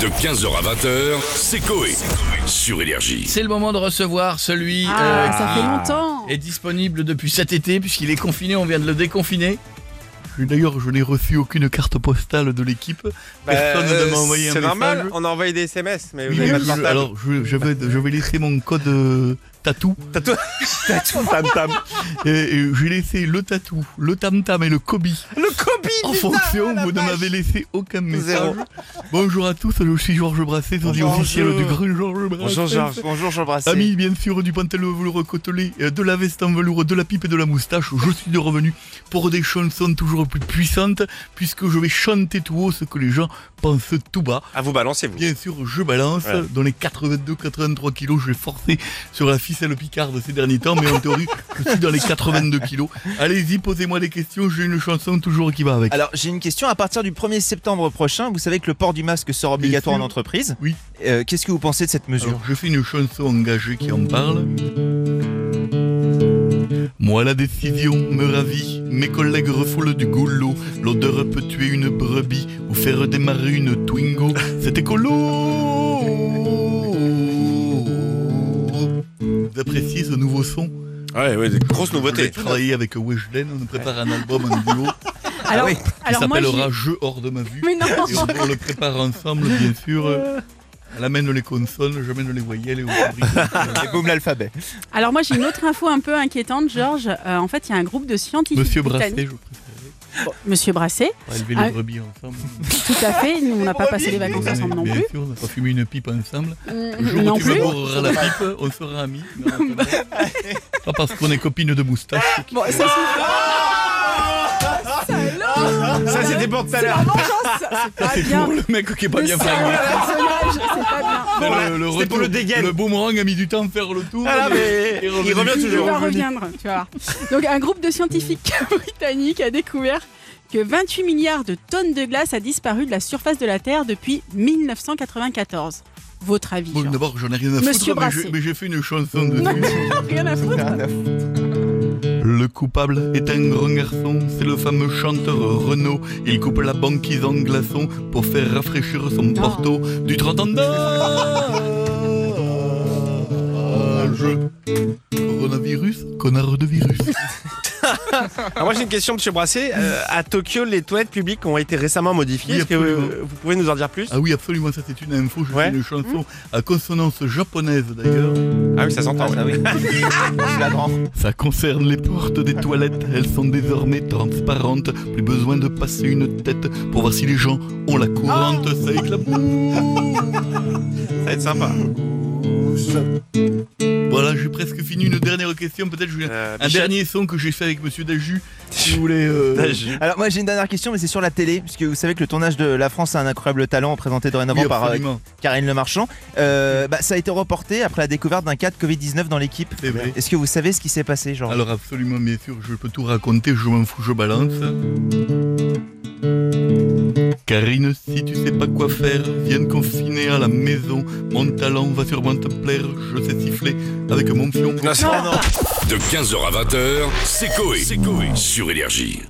De 15h à 20h, c'est Coé. Sur Énergie. C'est le moment de recevoir celui Ah, euh, ça qui fait longtemps. est disponible depuis cet été puisqu'il est confiné, on vient de le déconfiner. D'ailleurs, je n'ai reçu aucune carte postale de l'équipe. Personne Bah, ne m'a envoyé un C'est message. normal, on a envoyé des SMS, mais vous Oui, avez pas de portable. alors, je, je vais, je vais laisser mon code euh, tatou. Tatou, tatou, tam tam. Et, et j'ai laissé le tatou, le tam tam et le kobi. Le copie En fonction, vous ne m'avez laissé aucun message. Zéro. Bonjour à tous, je suis Georges Brasset, sosie officiel Georges. du Grand Georges Brasset. Bonjour Georges, bonjour Jean Brassé. Ami bien sûr du pantalon velours côtelé, euh, de la veste en velours, de la pipe et de la moustache, je suis de revenu pour des chansons toujours plus puissantes, puisque je vais chanter tout haut ce que les gens pensent tout bas. À vous balancez vous. Bien sûr, je balance. Ouais. Dans les 82-83 kilos, je vais forcer sur la ficelle picarde ces derniers temps, mais en théorie, je suis dans les 82 kilos. Allez-y, posez-moi des questions, j'ai une chanson toujours qui va avec. Alors j'ai une question, à partir du 1er septembre prochain, vous savez que le port du masque sera obligatoire en entreprise. Oui. Euh, Qu'est-ce que vous pensez de cette mesure? Alors, je fais une chanson engagée qui en parle. Moi, la décision me ravit. Mes collègues refoulent du goulot. L'odeur peut tuer une brebis ou faire démarrer une Twingo. C'est écolo. Ce nouveau son Ouais, ouais, des grosses Je nouveautés. travailler avec Weshden. On prépare un album en duo Alors, oui. qui alors moi, s'appellera j'ai- Je hors de ma vue. Mais non. Et on, on le prépare ensemble, bien sûr. Elle amène les consonnes, j'amène les voyelles et boum l'alphabet. Alors moi j'ai une autre info un peu inquiétante, Georges. Euh, en fait, il y a un groupe de scientifiques Monsieur Brasset, britanniques- je préférais. Bon, Monsieur Brasset, On va élever Ah. les brebis ensemble. tout à fait. Nous, on n'a pas passé les vacances ensemble non Bien plus. sûr, on n'a pas fumé une pipe ensemble. Mm, Le jour non où tu plus. me bourreras la pipe, on sera amis. pas parce qu'on est copines de moustache. Bon, ça Ça c'était pour tout à l'heure. C'est pas bien. pour le mec qui est pas bien personnage, c'est pas bien. Le, le c'était pour retour- le dégaine. Le boomerang a mis du temps à faire le tour. Ah, mais il revient Il toujours. va reviendre, tu vois. Donc un groupe de scientifiques britanniques a découvert que 28 milliards de tonnes de glace a disparu de la surface de la Terre depuis 1994. Votre avis Bon, d'abord, j'en ai rien à Monsieur foutre, mais j'ai- mais j'ai fait une chanson Non, dessus. rien à foutre. Le coupable est un grand garçon, c'est le fameux chanteur Renaud. Il coupe la banquise en glaçons pour faire rafraîchir son porto du 30 ans d'âge. Coronavirus, connard de virus. Alors moi j'ai une question Monsieur Brassé. Euh, à Tokyo, les toilettes publiques ont été récemment modifiées. Oui, Est-ce que vous pouvez nous en dire plus? Ah oui, absolument, ça c'est une info. Je Ouais. fais une chanson à consonance japonaise d'ailleurs. Ah oui, ça s'entend. Ah, ouais. ça, oui. Ça concerne les portes des toilettes, elles sont désormais transparentes. Plus besoin de passer une tête pour voir si les gens ont la courante. Ça éclabousse. Ça va être sympa. J'ai presque fini. Une dernière question, peut-être Euh, un Michel- dernier son que j'ai fait avec Monsieur Daju. Si vous voulez. euh, Daju. Alors moi j'ai une dernière question, mais c'est sur la télé, puisque vous savez que le tournage de La France a un incroyable talent, présenté dorénavant oui, par euh. Karine Le Marchand. Euh, bah, ça a été reporté après la découverte d'un cas de Covid-19 dans l'équipe. C'est vrai. Est-ce que vous savez ce qui s'est passé, genre? Alors absolument, bien sûr, je peux tout raconter. Je m'en fous, je balance. Karine, si tu sais pas quoi faire, viens te confiner à la maison. Mon talent va sûrement te plaire. Je sais siffler avec mon fion. Non, c'est- non. De 15h à 20h, c'est Coé. Sur Énergie.